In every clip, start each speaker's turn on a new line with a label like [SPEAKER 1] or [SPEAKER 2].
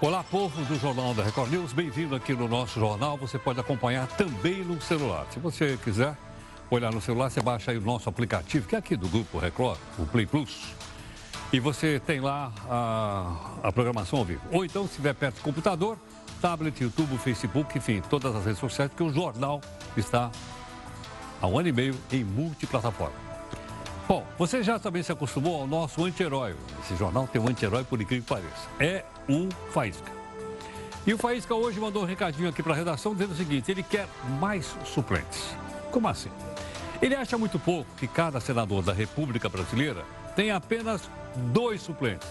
[SPEAKER 1] Olá, povo do Jornal da Record News, bem-vindo aqui no nosso jornal. Você pode acompanhar também no celular. Se você quiser olhar no celular, você baixa aí o nosso aplicativo, que é aqui do Grupo Record, o Play Plus. E você tem lá a, a programação ao vivo. Ou então, se estiver perto do computador, tablet, YouTube, Facebook, enfim, todas as redes sociais, porque o jornal está há um ano e meio em multiplataforma. Bom, você já também se acostumou ao nosso anti-herói. Esse jornal tem um anti-herói, por incrível que pareça. É o Faísca. E o Faísca hoje mandou um recadinho aqui para a redação dizendo o seguinte: ele quer mais suplentes. Como assim? Ele acha muito pouco que cada senador da República Brasileira tem apenas dois suplentes.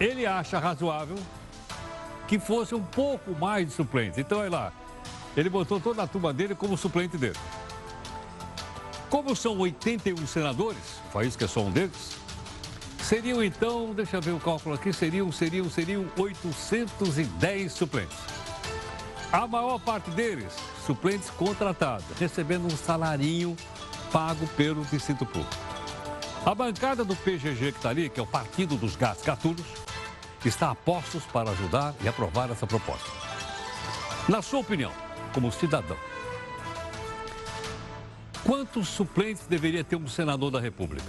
[SPEAKER 1] Ele acha razoável que fosse um pouco mais de suplentes. Então, olha lá, ele botou toda a turma dele como suplente dele. Como são 81 senadores, o país que é só um deles, seriam então, deixa eu ver o cálculo aqui, seriam, seriam, seriam 810 suplentes. A maior parte deles, suplentes contratados, recebendo um salarinho pago pelo Distrito Público. A bancada do PGG que está ali, que é o Partido dos Gatos Gatunos, está a postos para ajudar e aprovar essa proposta. Na sua opinião, como cidadão, Quantos suplentes deveria ter um senador da República?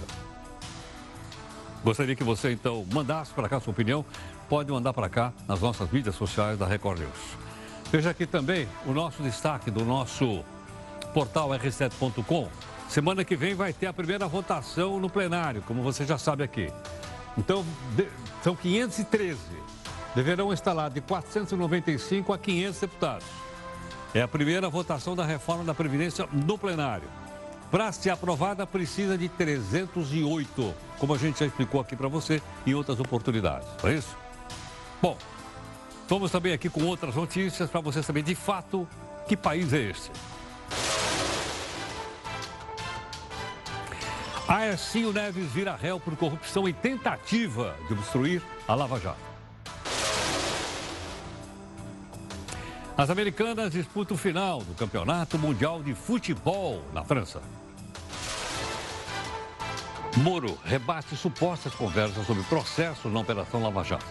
[SPEAKER 1] Gostaria que você, então, mandasse para cá sua opinião. Pode mandar para cá nas nossas mídias sociais da Record News. Veja aqui também o nosso destaque do nosso portal r7.com. Semana que vem vai ter a primeira votação no plenário, como você já sabe aqui. Então, são 513. Deverão lá de 495 a 500 deputados. É a primeira votação da reforma da Previdência no plenário. Para ser aprovada, precisa de 308, como a gente já explicou aqui para você em outras oportunidades. Não é isso? Bom, vamos também aqui com outras notícias para você saber de fato que país é esse. Aercinho Neves vira réu por corrupção e tentativa de obstruir a Lava Jato. As americanas disputam o final do Campeonato Mundial de Futebol na França. Moro rebate supostas conversas sobre processo na Operação Lava Jato.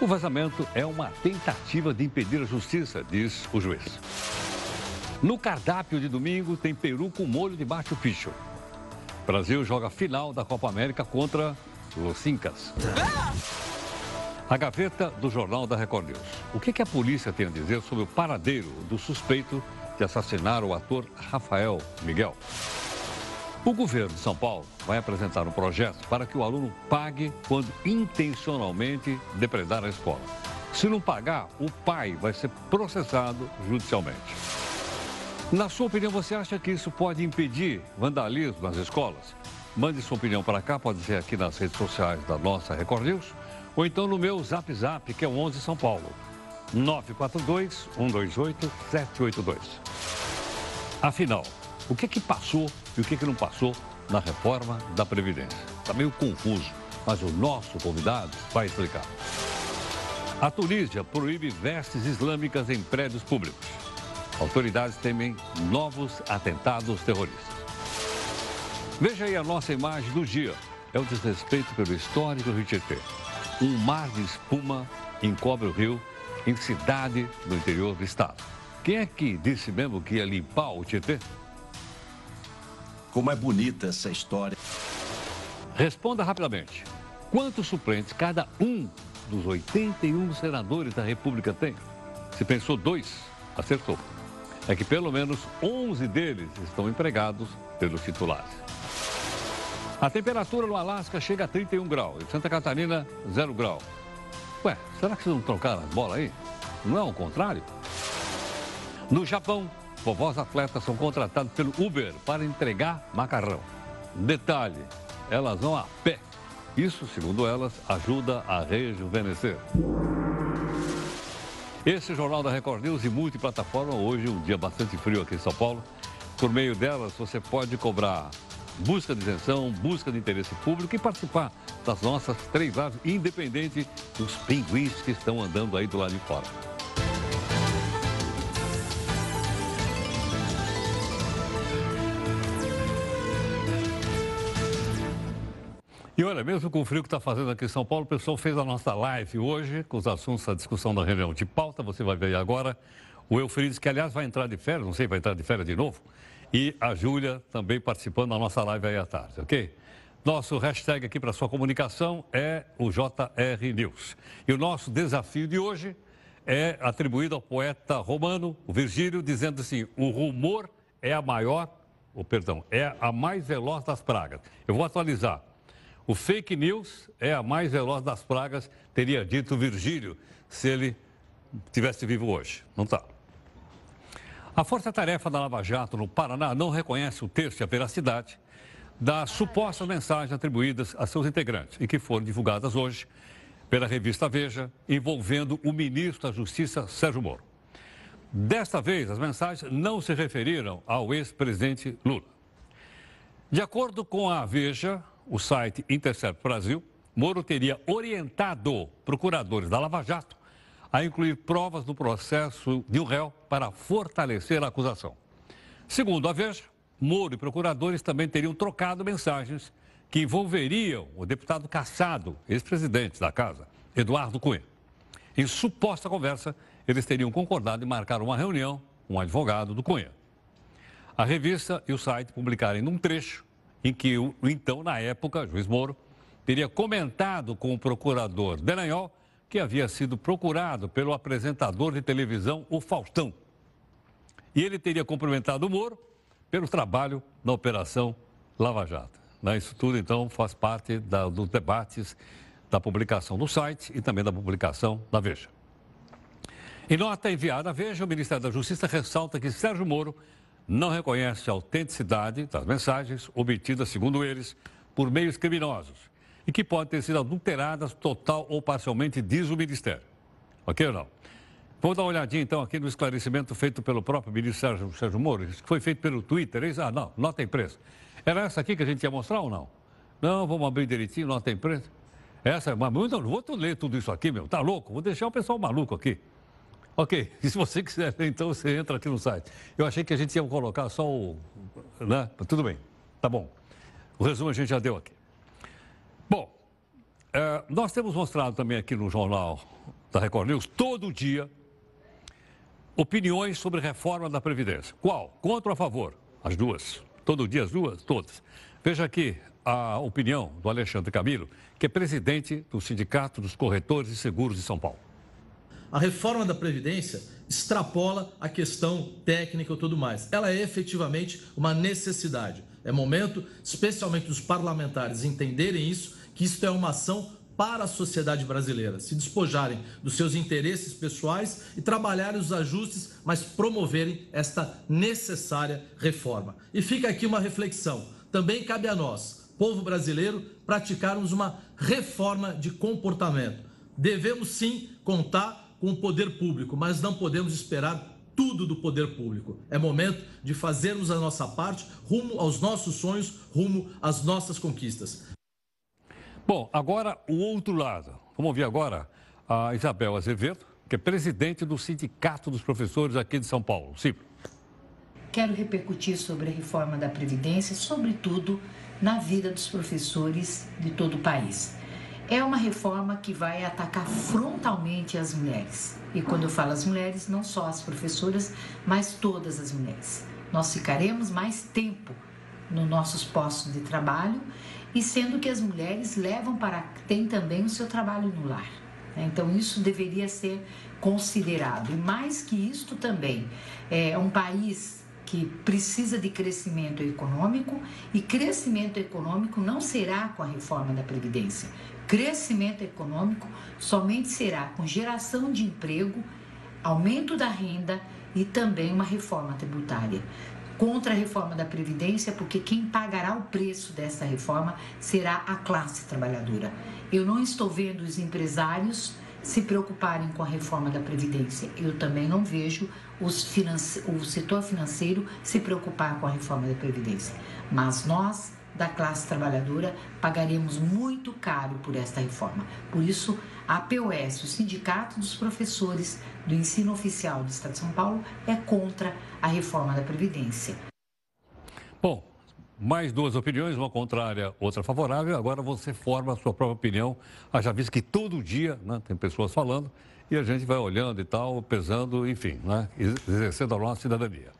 [SPEAKER 1] O vazamento é uma tentativa de impedir a justiça, diz o juiz. No cardápio de domingo tem peru com molho de Machu Picchu. Brasil joga final da Copa América contra os Incas. A gaveta do Jornal da Record News. O que, que a polícia tem a dizer sobre o paradeiro do suspeito de assassinar o ator Rafael Miguel? O governo de São Paulo vai apresentar um projeto para que o aluno pague quando intencionalmente depredar a escola. Se não pagar, o pai vai ser processado judicialmente. Na sua opinião, você acha que isso pode impedir vandalismo nas escolas? Mande sua opinião para cá, pode ser aqui nas redes sociais da nossa Record News ou então no meu Zap Zap, que é o 11 São Paulo, 942-128-782. Afinal, o que que passou e o que que não passou na reforma da Previdência? Está meio confuso, mas o nosso convidado vai explicar. A Tunísia proíbe vestes islâmicas em prédios públicos. Autoridades temem novos atentados terroristas. Veja aí a nossa imagem do dia. É o desrespeito pelo histórico Rio Tietê. Um mar de espuma encobre o rio em cidade do interior do estado. Quem é que disse mesmo que ia limpar o Tietê?
[SPEAKER 2] Como é bonita essa história.
[SPEAKER 1] Responda rapidamente. Quantos suplentes cada um dos 81 senadores da República tem? Se pensou dois, acertou. É que pelo menos 11 deles estão empregados pelos titulares. A temperatura no Alasca chega a 31 graus. Em Santa Catarina, 0 grau. Ué, será que vocês não trocaram as bolas aí? Não é o contrário? No Japão, vovós atletas são contratados pelo Uber para entregar macarrão. Detalhe, elas vão a pé. Isso, segundo elas, ajuda a rejuvenescer. Esse Jornal da Record News e multiplataforma, hoje um dia bastante frio aqui em São Paulo. Por meio delas, você pode cobrar busca de isenção, busca de interesse público e participar das nossas três aves, independente dos pinguins que estão andando aí do lado de fora. E olha, mesmo com o frio que está fazendo aqui em São Paulo, o pessoal fez a nossa live hoje com os assuntos da discussão da reunião de pauta. Você vai ver agora. O Eufrides, que aliás vai entrar de férias, não sei, vai entrar de férias de novo. E a Júlia também participando da nossa live aí à tarde, ok? Nosso hashtag aqui para sua comunicação é o JR News. E o nosso desafio de hoje é atribuído ao poeta romano, o Virgílio, dizendo assim: o rumor é a maior, ou perdão, é a mais veloz das pragas. Eu vou atualizar. O fake news é a mais veloz das pragas, teria dito Virgílio, se ele tivesse vivo hoje. Não está. A Força-Tarefa da Lava Jato no Paraná não reconhece o texto e a veracidade das supostas mensagens atribuídas a seus integrantes e que foram divulgadas hoje pela revista Veja, envolvendo o ministro da Justiça, Sérgio Moro. Desta vez, as mensagens não se referiram ao ex-presidente Lula. De acordo com a Veja, o site Intercept Brasil, Moro teria orientado procuradores da Lava Jato a incluir provas no processo de um réu para fortalecer a acusação. Segundo a Veja, Moro e procuradores também teriam trocado mensagens que envolveriam o deputado caçado, ex-presidente da casa, Eduardo Cunha. Em suposta conversa, eles teriam concordado em marcar uma reunião com um advogado do Cunha. A revista e o site publicaram num trecho em que o então, na época, juiz Moro, teria comentado com o procurador Delanhol que havia sido procurado pelo apresentador de televisão, o Faustão. E ele teria cumprimentado o Moro pelo trabalho na Operação Lava Jato. Né? Isso tudo, então, faz parte da, dos debates da publicação do site e também da publicação da Veja. Em nota enviada à Veja, o Ministério da Justiça ressalta que Sérgio Moro não reconhece a autenticidade das mensagens obtidas, segundo eles, por meios criminosos e que podem ter sido adulteradas total ou parcialmente, diz o Ministério. Ok ou não? Vamos dar uma olhadinha então aqui no esclarecimento feito pelo próprio ministro Sérgio, Sérgio Moro, que foi feito pelo Twitter. Eles, ah, não, nota imprensa. Era essa aqui que a gente ia mostrar ou não? Não, vamos abrir direitinho, nota imprensa. Essa, mas não vou ler tudo isso aqui, meu. Tá louco? Vou deixar o pessoal maluco aqui. Ok, e se você quiser, então você entra aqui no site. Eu achei que a gente ia colocar só o. Né? Tudo bem, tá bom. O resumo a gente já deu aqui. É, nós temos mostrado também aqui no jornal da Record News, todo dia, opiniões sobre reforma da Previdência. Qual? Contra ou a favor? As duas. Todo dia as duas? Todas. Veja aqui a opinião do Alexandre Camilo, que é presidente do Sindicato dos Corretores de Seguros de São Paulo
[SPEAKER 2] a reforma da Previdência extrapola a questão técnica e tudo mais. Ela é efetivamente uma necessidade. É momento, especialmente dos parlamentares, entenderem isso, que isso é uma ação para a sociedade brasileira, se despojarem dos seus interesses pessoais e trabalharem os ajustes, mas promoverem esta necessária reforma. E fica aqui uma reflexão. Também cabe a nós, povo brasileiro, praticarmos uma reforma de comportamento. Devemos sim contar com o poder público, mas não podemos esperar tudo do poder público. É momento de fazermos a nossa parte rumo aos nossos sonhos, rumo às nossas conquistas.
[SPEAKER 1] Bom, agora o outro lado. Vamos ouvir agora a Isabel Azevedo, que é presidente do Sindicato dos Professores aqui de São Paulo. Sim.
[SPEAKER 3] Quero repercutir sobre a reforma da Previdência, sobretudo na vida dos professores de todo o país. É uma reforma que vai atacar frontalmente as mulheres. E quando eu falo as mulheres, não só as professoras, mas todas as mulheres. Nós ficaremos mais tempo nos nossos postos de trabalho e sendo que as mulheres levam para tem também o seu trabalho no lar. Né? Então isso deveria ser considerado. E mais que isto também é um país que precisa de crescimento econômico e crescimento econômico não será com a reforma da previdência. Crescimento econômico somente será com geração de emprego, aumento da renda e também uma reforma tributária. Contra a reforma da Previdência, porque quem pagará o preço dessa reforma será a classe trabalhadora. Eu não estou vendo os empresários se preocuparem com a reforma da Previdência. Eu também não vejo finance... o setor financeiro se preocupar com a reforma da Previdência. Mas nós, da classe trabalhadora pagaremos muito caro por esta reforma. Por isso, a POS, o Sindicato dos Professores do Ensino Oficial do Estado de São Paulo, é contra a reforma da Previdência.
[SPEAKER 1] Bom, mais duas opiniões, uma contrária, outra favorável. Agora você forma a sua própria opinião. Haja visto que todo dia né, tem pessoas falando e a gente vai olhando e tal, pesando, enfim, né, exercendo a nossa cidadania.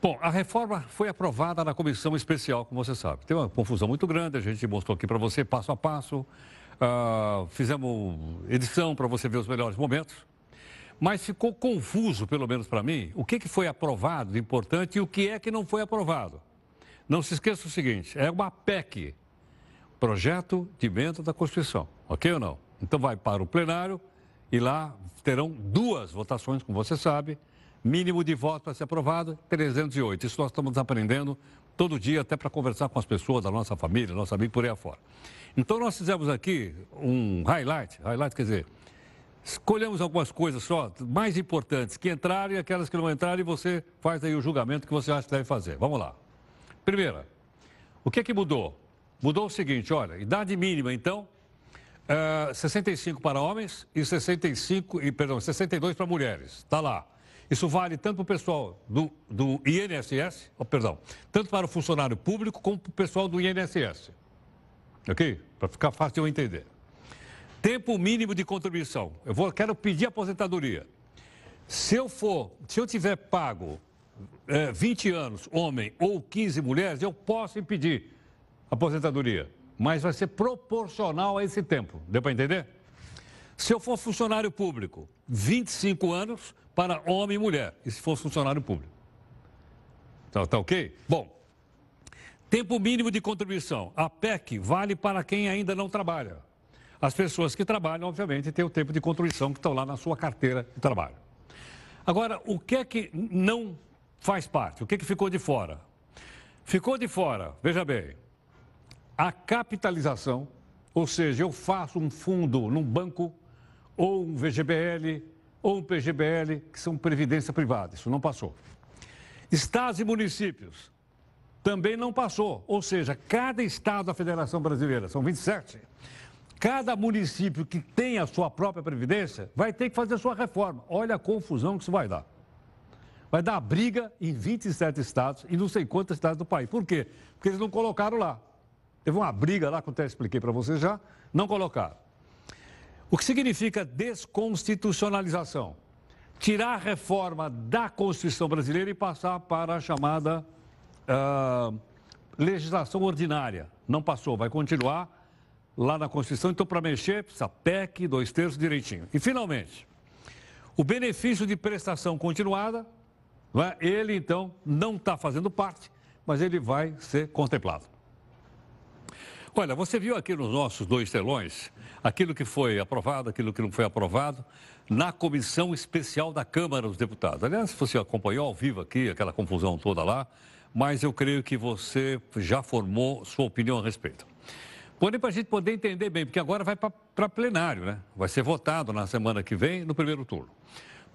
[SPEAKER 1] Bom, a reforma foi aprovada na comissão especial, como você sabe. Tem uma confusão muito grande, a gente mostrou aqui para você passo a passo. Uh, fizemos edição para você ver os melhores momentos. Mas ficou confuso, pelo menos para mim, o que, que foi aprovado de importante e o que é que não foi aprovado. Não se esqueça o seguinte: é uma PEC, Projeto de Emenda da Constituição, ok ou não? Então vai para o plenário e lá terão duas votações, como você sabe Mínimo de votos para ser aprovado, 308. Isso nós estamos aprendendo todo dia, até para conversar com as pessoas da nossa família, nosso amigo por aí afora. Então nós fizemos aqui um highlight, highlight quer dizer, escolhemos algumas coisas só, mais importantes, que entraram e aquelas que não entraram, e você faz aí o julgamento que você acha que deve fazer. Vamos lá. Primeira, o que é que mudou? Mudou o seguinte, olha, idade mínima, então, uh, eh, 65 para homens e 65, e, perdão, 62 para mulheres. Está lá. Isso vale tanto para o pessoal do, do INSS, oh, perdão, tanto para o funcionário público como para o pessoal do INSS. Ok? Para ficar fácil de eu entender. Tempo mínimo de contribuição. Eu vou, quero pedir aposentadoria. Se eu for, se eu tiver pago é, 20 anos, homem, ou 15 mulheres, eu posso impedir aposentadoria. Mas vai ser proporcional a esse tempo. Deu para entender? Se eu for funcionário público, 25 anos para homem e mulher, e se for funcionário público. Tá, tá ok? Bom, tempo mínimo de contribuição. A PEC vale para quem ainda não trabalha. As pessoas que trabalham, obviamente, têm o tempo de contribuição que estão lá na sua carteira de trabalho. Agora, o que é que não faz parte? O que, é que ficou de fora? Ficou de fora, veja bem, a capitalização, ou seja, eu faço um fundo num banco ou um VGBL, ou um PGBL, que são previdência privada. Isso não passou. Estados e municípios também não passou. Ou seja, cada estado da Federação Brasileira, são 27, cada município que tem a sua própria previdência vai ter que fazer a sua reforma. Olha a confusão que isso vai dar. Vai dar briga em 27 estados e não sei quantos estados do país. Por quê? Porque eles não colocaram lá. Teve uma briga lá, que eu até expliquei para vocês já, não colocaram. O que significa desconstitucionalização? Tirar a reforma da Constituição brasileira e passar para a chamada uh, legislação ordinária. Não passou, vai continuar lá na Constituição. Então, para mexer, precisa PEC, dois terços direitinho. E, finalmente, o benefício de prestação continuada, é? ele, então, não está fazendo parte, mas ele vai ser contemplado. Olha, você viu aqui nos nossos dois telões aquilo que foi aprovado, aquilo que não foi aprovado, na comissão especial da Câmara dos Deputados. Aliás, você acompanhou ao vivo aqui aquela confusão toda lá, mas eu creio que você já formou sua opinião a respeito. Porém, para a gente poder entender bem, porque agora vai para plenário, né? Vai ser votado na semana que vem, no primeiro turno.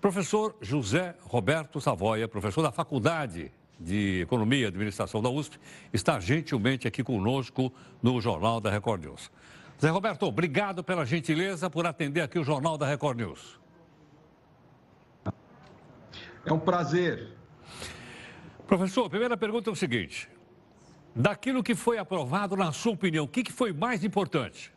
[SPEAKER 1] Professor José Roberto Savoia, professor da Faculdade de Economia e Administração da USP, está gentilmente aqui conosco no Jornal da Record News. Zé Roberto, obrigado pela gentileza por atender aqui o Jornal da Record News.
[SPEAKER 4] É um prazer.
[SPEAKER 1] Professor, a primeira pergunta é o seguinte: daquilo que foi aprovado, na sua opinião, o que foi mais importante?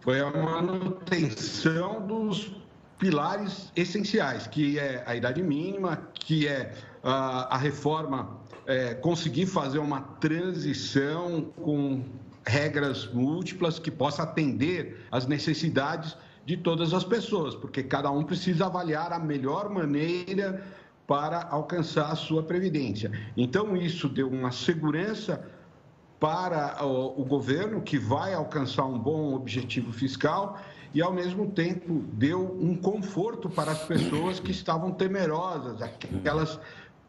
[SPEAKER 4] Foi a manutenção dos pilares essenciais, que é a idade mínima, que é a, a reforma é, conseguir fazer uma transição com regras múltiplas que possa atender às necessidades de todas as pessoas, porque cada um precisa avaliar a melhor maneira para alcançar a sua previdência. Então, isso deu uma segurança para o, governo, que vai alcançar um bom objetivo fiscal e, ao mesmo tempo, deu um conforto para as pessoas que estavam temerosas, aquelas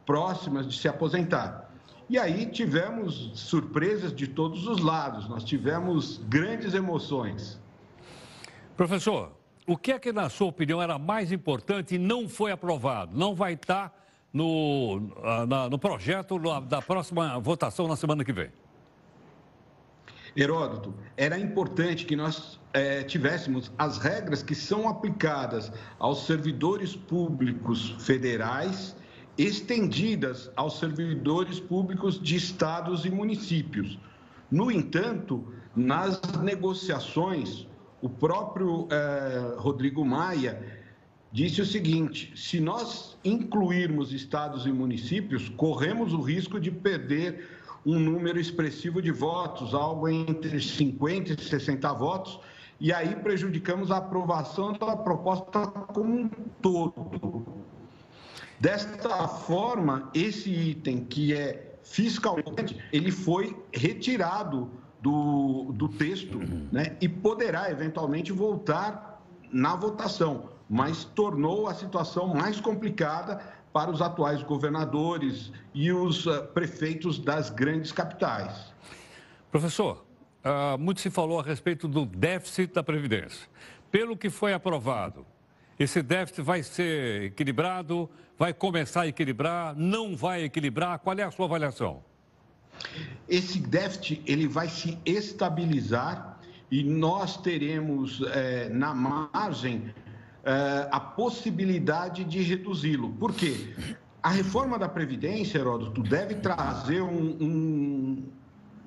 [SPEAKER 4] próximas de se aposentar. E aí tivemos surpresas de todos os lados, nós tivemos grandes emoções.
[SPEAKER 1] Professor, o que é que, na sua opinião, era mais importante e não foi aprovado? Não vai estar no, ah, na, no projeto da próxima votação na semana que vem?
[SPEAKER 4] Heródoto, era importante que nós é, tivéssemos as regras que são aplicadas aos servidores públicos federais estendidas aos servidores públicos de estados e municípios. No entanto, nas negociações, o próprio eh, Rodrigo Maia disse o seguinte: se nós incluirmos estados e municípios, corremos o risco de perder um número expressivo de votos, algo entre 50 e 60 votos, e aí prejudicamos a aprovação da proposta como um todo. Desta forma, esse item que é fiscalmente, ele foi retirado do, do texto né, e poderá eventualmente voltar na votação, mas tornou a situação mais complicada para os atuais governadores e os uh, prefeitos das grandes capitais.
[SPEAKER 1] Professor, uh, muito se falou a respeito do déficit da Previdência. Pelo que foi aprovado, esse déficit vai ser equilibrado, vai começar a equilibrar, não vai equilibrar? Qual é a sua avaliação?
[SPEAKER 4] Esse déficit ele vai se estabilizar e nós teremos eh, na margem eh, a possibilidade de reduzi-lo. Por quê? A reforma da Previdência, Heródoto, deve trazer um, um,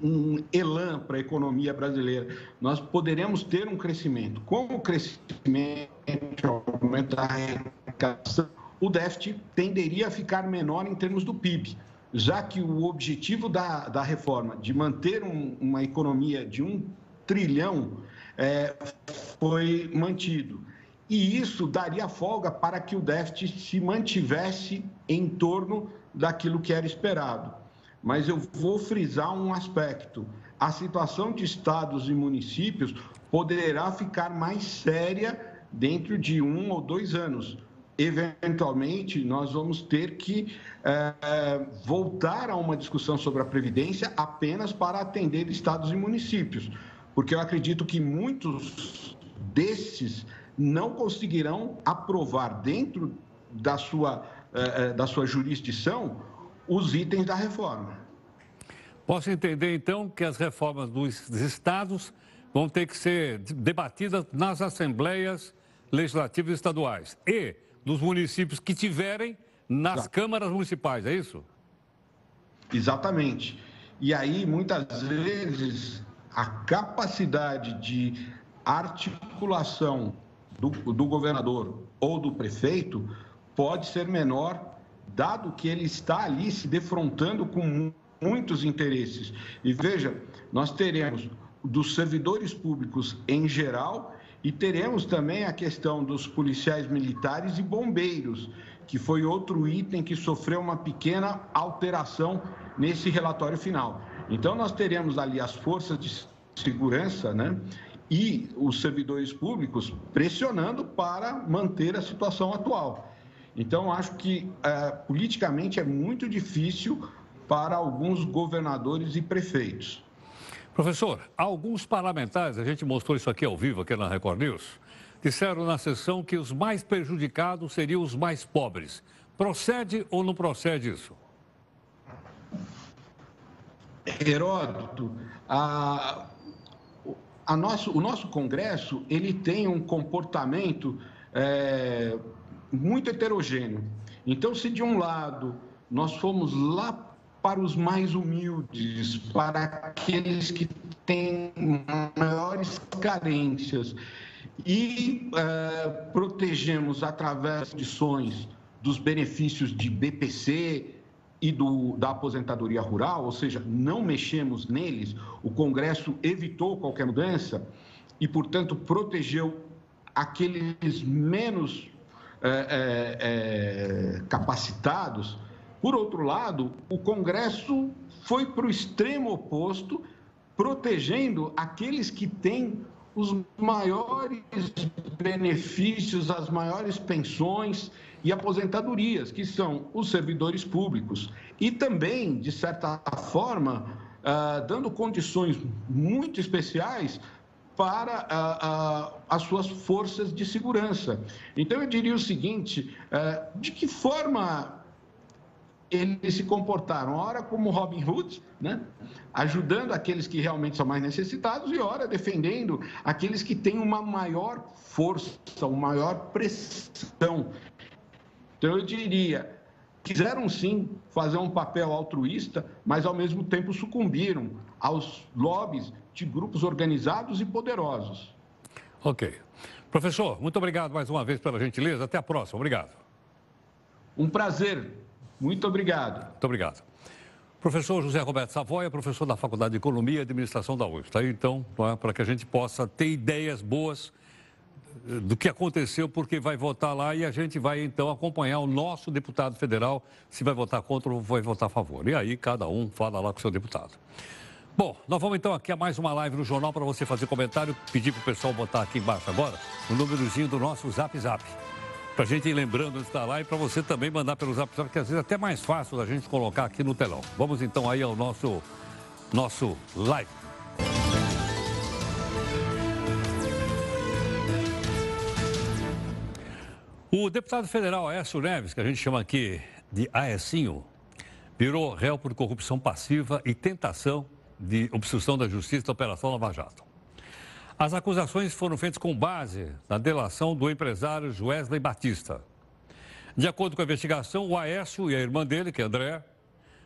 [SPEAKER 4] um elan para a economia brasileira. Nós poderemos ter um crescimento. Com o crescimento, aumento da arrecadação, o déficit tenderia a ficar menor em termos do PIB, já que o objetivo da, da reforma de manter um, uma economia de um trilhão é, foi mantido. E isso daria folga para que o déficit se mantivesse em torno daquilo que era esperado. Mas eu vou frisar um aspecto: a situação de estados e municípios poderá ficar mais séria dentro de um ou dois anos. Eventualmente, nós vamos ter que é, voltar a uma discussão sobre a Previdência apenas para atender estados e municípios, porque eu acredito que muitos desses não conseguirão aprovar dentro da sua, eh, eh, da sua jurisdição os itens da reforma.
[SPEAKER 1] Posso entender, então, que as reformas dos estados vão ter que ser debatidas nas assembleias legislativas estaduais e dos municípios que tiverem nas Exato. câmaras municipais, é isso?
[SPEAKER 4] Exatamente. E aí, muitas vezes, a capacidade de articulação do, do governador ou do prefeito pode ser menor, dado que ele está ali se defrontando com muitos interesses. E veja, nós teremos dos servidores públicos em geral e teremos também a questão dos policiais militares e bombeiros, que foi outro item que sofreu uma pequena alteração nesse relatório final. Então, nós teremos ali as forças de segurança, né? e os servidores públicos pressionando para manter a situação atual. Então, acho que é, politicamente é muito difícil para alguns governadores e prefeitos.
[SPEAKER 1] Professor, alguns parlamentares, a gente mostrou isso aqui ao vivo, aqui na Record News, disseram na sessão que os mais prejudicados seriam os mais pobres. Procede ou não procede isso?
[SPEAKER 4] Heródoto, a, a nosso, o nosso Congresso ele tem um comportamento é, muito heterogêneo. Então, se de um lado nós fomos lá para os mais humildes, para aqueles que têm maiores carências, e é, protegemos através de ações dos benefícios de BPC, e do, da aposentadoria rural, ou seja, não mexemos neles, o Congresso evitou qualquer mudança e, portanto, protegeu aqueles menos é, é, capacitados. Por outro lado, o Congresso foi para o extremo oposto, protegendo aqueles que têm os maiores benefícios, as maiores pensões e aposentadorias, que são os servidores públicos. E também, de certa forma, uh, dando condições muito especiais para uh, uh, as suas forças de segurança. Então, eu diria o seguinte: de que forma eles se comportaram, ora como Robin Hood, né? ajudando aqueles que realmente são mais necessitados, e ora defendendo aqueles que têm uma maior força, uma maior pressão. Então, eu diria, quiseram sim fazer um papel altruísta, mas ao mesmo tempo sucumbiram aos lobbies de grupos organizados e poderosos.
[SPEAKER 1] Ok. Professor, muito obrigado mais uma vez pela gentileza. Até a próxima. Obrigado.
[SPEAKER 4] Um prazer. Muito obrigado.
[SPEAKER 1] Muito obrigado. Professor José Roberto Savoia, professor da Faculdade de Economia e Administração da UFRGS. Está aí, então, é, para que a gente possa ter ideias boas eh, do que aconteceu, porque vai votar lá e a gente vai, então, acompanhar o nosso deputado federal, se vai votar contra ou vai votar a favor. E aí, cada um fala lá com o seu deputado. Bom, nós vamos então aqui a mais uma live no jornal para você fazer comentário, pedir para o pessoal botar aqui embaixo agora o númerozinho do nosso Zap Zap para a gente ir lembrando de estar lá e para você também mandar pelo zap, que às vezes é até mais fácil da gente colocar aqui no telão. Vamos então aí ao nosso, nosso live. O deputado federal Aécio Neves, que a gente chama aqui de Aecinho, virou réu por corrupção passiva e tentação de obstrução da justiça da Operação Lava Jato. As acusações foram feitas com base na delação do empresário Wesley Batista. De acordo com a investigação, o Aécio e a irmã dele, que é André,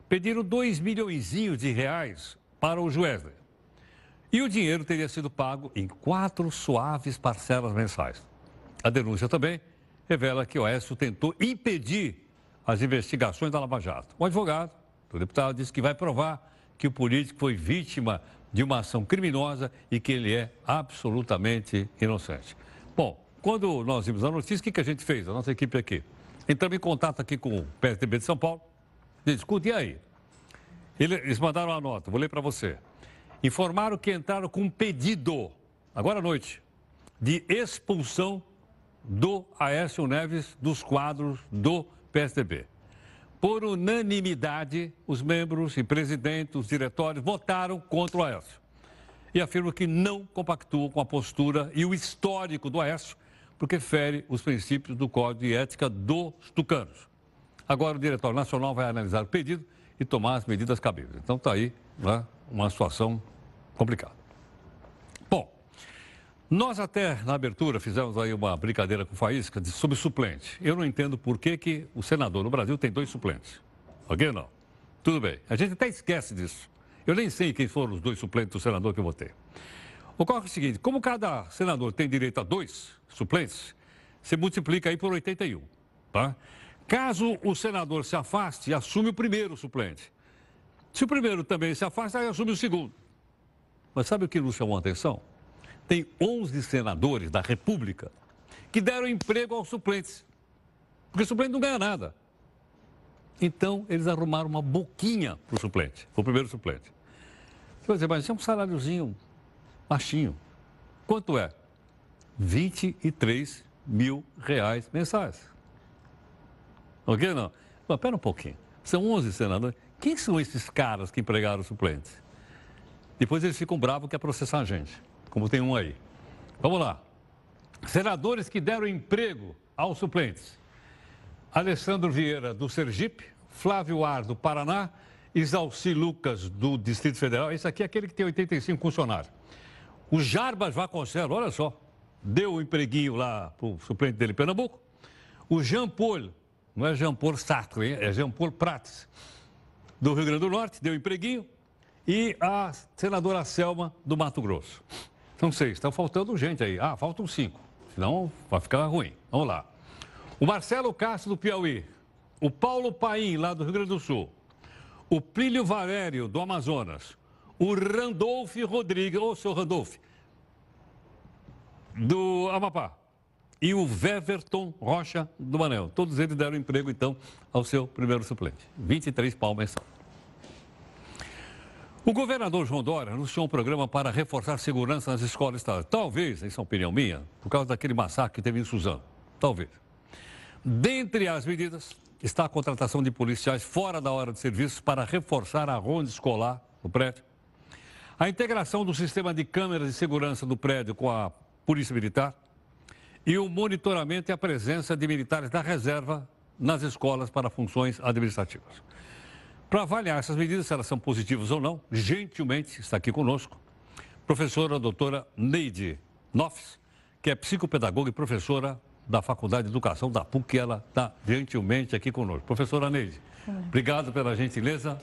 [SPEAKER 1] pediram 2 milhões de reais para o Wesley. E o dinheiro teria sido pago em quatro suaves parcelas mensais. A denúncia também revela que o Aécio tentou impedir as investigações da Lava Jato. O advogado do deputado disse que vai provar que o político foi vítima de uma ação criminosa e que ele é absolutamente inocente. Bom, quando nós vimos a notícia, o que, a gente fez, a nossa equipe aqui? Entramos em contato aqui com o PSDB de São Paulo. Escuta, e aí? Eles mandaram uma nota, vou ler para você. Informaram que entraram com um pedido, agora à noite, de expulsão do Aécio Neves dos quadros do PSDB. Por unanimidade, os membros e presidentes, os diretórios votaram contra o Aécio. E afirmam que não compactuam com a postura e o histórico do Aécio, porque fere os princípios do Código de Ética dos tucanos. Agora o Diretório Nacional vai analisar o pedido e tomar as medidas cabíveis. Então está aí né, uma situação complicada. Nós até na abertura fizemos aí uma brincadeira com Faísca de, sobre suplente. Eu não entendo por que, que o senador no Brasil tem dois suplentes. Ok não? Tudo bem. A gente até esquece disso. Eu nem sei quem foram os dois suplentes do senador que eu votei. Ocorre o seguinte, como cada senador tem direito a dois suplentes, você multiplica aí por 81, tá? Caso o senador se afaste, assume o primeiro suplente. Se o primeiro também se afasta, aí assume o segundo. Mas sabe o que nos chamou a atenção? Tem 11 senadores da República que deram emprego aos suplentes. Porque o suplente não ganha nada. Então, eles arrumaram uma boquinha para o suplente, o primeiro suplente. Você vai dizer, mas é um saláriozinho baixinho. Quanto é? 23 mil reais mensais. Ok, não? Mas pera um pouquinho. São 11 senadores. Quem são esses caras que empregaram o suplente? Depois eles ficam bravos que é processar a gente como tem um aí. Vamos lá. Senadores que deram emprego aos suplentes. Alessandro Vieira, do Sergipe, Flávio Ar, do Paraná, Isalci Lucas, do Distrito Federal. Esse aqui é aquele que tem 85 funcionários. O Jarbas Vasconcelos, olha só, deu o um empreguinho lá para o suplente dele Pernambuco. O Jean Paul, não é Jean Paul Sartre, é Jean Paul Prates, do Rio Grande do Norte, deu um empreguinho. E a senadora Selma, do Mato Grosso. São seis. Está faltando gente aí. Ah, faltam cinco. Senão vai ficar ruim. Vamos lá. O Marcelo Castro do Piauí. O Paulo Paim, lá do Rio Grande do Sul. O Plínio Valério, do Amazonas. O Randolph Rodrigues, ô, seu Randolph, do Amapá. E o Veverton Rocha, do Manel. Todos eles deram emprego, então, ao seu primeiro suplente. 23 pau mensal. O governador João Dória anunciou um programa para reforçar segurança nas escolas estaduais. Talvez, isso é opinião minha, por causa daquele massacre que teve em Suzano. Talvez. Dentre as medidas está a contratação de policiais fora da hora de serviço para reforçar a ronda escolar no prédio. A integração do sistema de câmeras de segurança do prédio com a Polícia Militar. E o monitoramento e a presença de militares da reserva nas escolas para funções administrativas. Para avaliar essas medidas, se elas são positivas ou não, gentilmente está aqui conosco professora doutora Neide Nofes, que é psicopedagoga e professora da Faculdade de Educação da PUC, ela está gentilmente aqui conosco. Professora Neide, obrigado pela gentileza.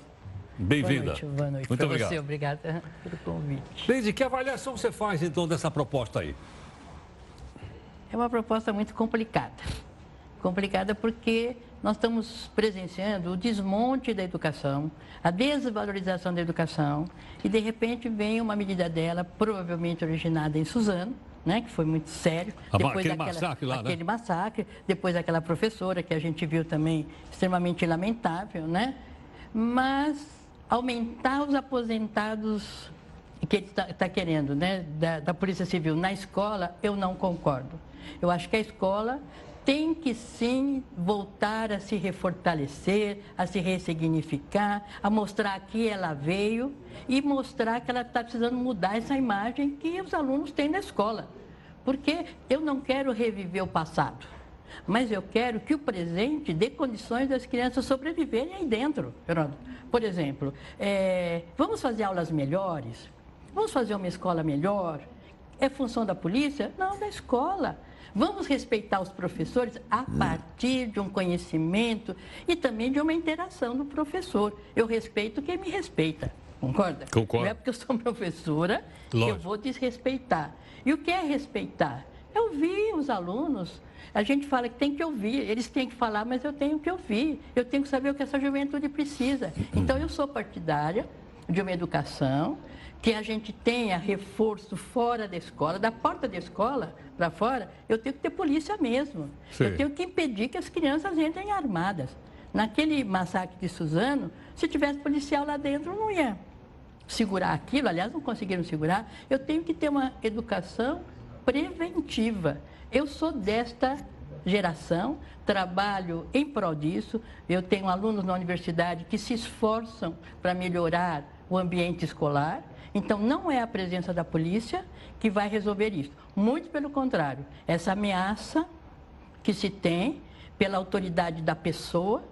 [SPEAKER 1] Bem-vinda.
[SPEAKER 5] Boa noite, boa noite.
[SPEAKER 1] Muito obrigado.
[SPEAKER 5] Você, obrigada pelo convite.
[SPEAKER 1] Neide, que avaliação você faz então dessa proposta aí?
[SPEAKER 5] É uma proposta muito complicada. Complicada porque nós estamos presenciando o desmonte da educação, a desvalorização da educação, e de repente vem uma medida dela, provavelmente originada em Suzano, né, que foi muito sério.
[SPEAKER 1] Ah, depois aquele daquela, massacre lá,
[SPEAKER 5] Aquele
[SPEAKER 1] né?
[SPEAKER 5] massacre, depois daquela professora que a gente viu também extremamente lamentável, né? Mas aumentar os aposentados que ele está tá querendo, né, da, da Polícia Civil na escola, eu não concordo. Eu acho que a escola tem que sim voltar a se refortalecer, a se ressignificar, a mostrar que ela veio e mostrar que ela está precisando mudar essa imagem que os alunos têm na escola. Porque eu não quero reviver o passado, mas eu quero que o presente dê condições das crianças sobreviverem aí dentro. Por exemplo, é, vamos fazer aulas melhores? Vamos fazer uma escola melhor? É função da polícia? Não, da escola. Vamos respeitar os professores a partir de um conhecimento e também de uma interação do professor. Eu respeito quem me respeita. Concorda?
[SPEAKER 1] Concordo.
[SPEAKER 5] Não é porque eu sou professora
[SPEAKER 1] Lógico.
[SPEAKER 5] que eu vou desrespeitar. E o que é respeitar? É ouvir os alunos. A gente fala que tem que ouvir, eles têm que falar, mas eu tenho que ouvir. Eu tenho que saber o que essa juventude precisa. Então, eu sou partidária de uma educação que a gente tenha reforço fora da escola, da porta da escola para fora, eu tenho que ter polícia mesmo.
[SPEAKER 1] Sim.
[SPEAKER 5] Eu tenho que impedir que as crianças entrem armadas. Naquele massacre de Suzano, se tivesse policial lá dentro, não ia segurar aquilo, aliás, não conseguiram segurar. Eu tenho que ter uma educação preventiva. Eu sou desta geração, trabalho em prol disso. Eu tenho alunos na universidade que se esforçam para melhorar o ambiente escolar. Então, não é a presença da polícia que vai resolver isso. Muito pelo contrário, essa ameaça que se tem pela autoridade da pessoa,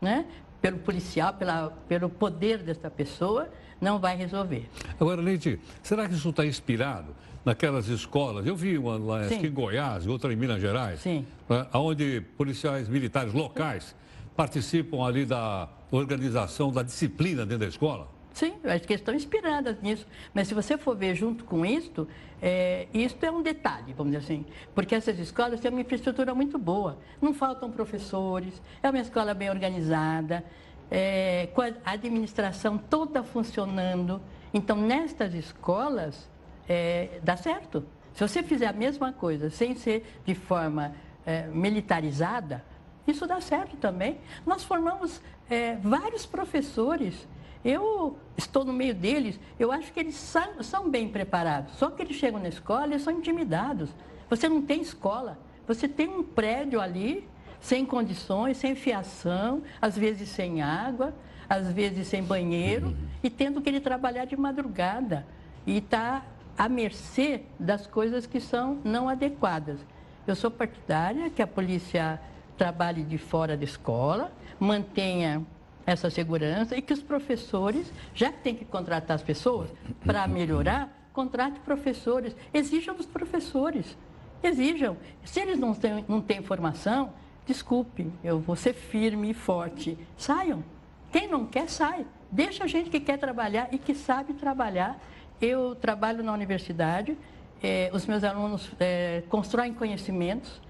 [SPEAKER 5] né? pelo policial, pela, pelo poder dessa pessoa, não vai resolver.
[SPEAKER 1] Agora, Leite, será que isso está inspirado naquelas escolas? Eu vi uma lá
[SPEAKER 5] Sim.
[SPEAKER 1] em Goiás, outra em Minas Gerais,
[SPEAKER 5] Sim.
[SPEAKER 1] né, onde policiais militares locais participam ali da organização da disciplina dentro da escola.
[SPEAKER 5] Sim, acho que estão inspiradas nisso. Mas se você for ver junto com isto, é, isto é um detalhe, vamos dizer assim. Porque essas escolas têm uma infraestrutura muito boa. Não faltam professores, é uma escola bem organizada, é, com a administração toda funcionando. Então, nestas escolas, é, dá certo. Se você fizer a mesma coisa sem ser de forma é, militarizada, isso dá certo também. Nós formamos é, vários professores. Eu estou no meio deles, eu acho que eles são, são bem preparados. Só que eles chegam na escola e são intimidados. Você não tem escola, você tem um prédio ali, sem condições, sem fiação, às vezes sem água, às vezes sem banheiro, e tendo que ele trabalhar de madrugada. E está à mercê das coisas que são não adequadas. Eu sou partidária que a polícia trabalhe de fora da escola, mantenha essa segurança e que os professores, já que tem que contratar as pessoas para melhorar, contrate professores, exijam dos professores, exijam. Se eles não têm, não têm formação, desculpe, eu vou ser firme e forte, saiam. Quem não quer, sai. Deixa a gente que quer trabalhar e que sabe trabalhar. Eu trabalho na universidade, eh, os meus alunos eh, constroem conhecimentos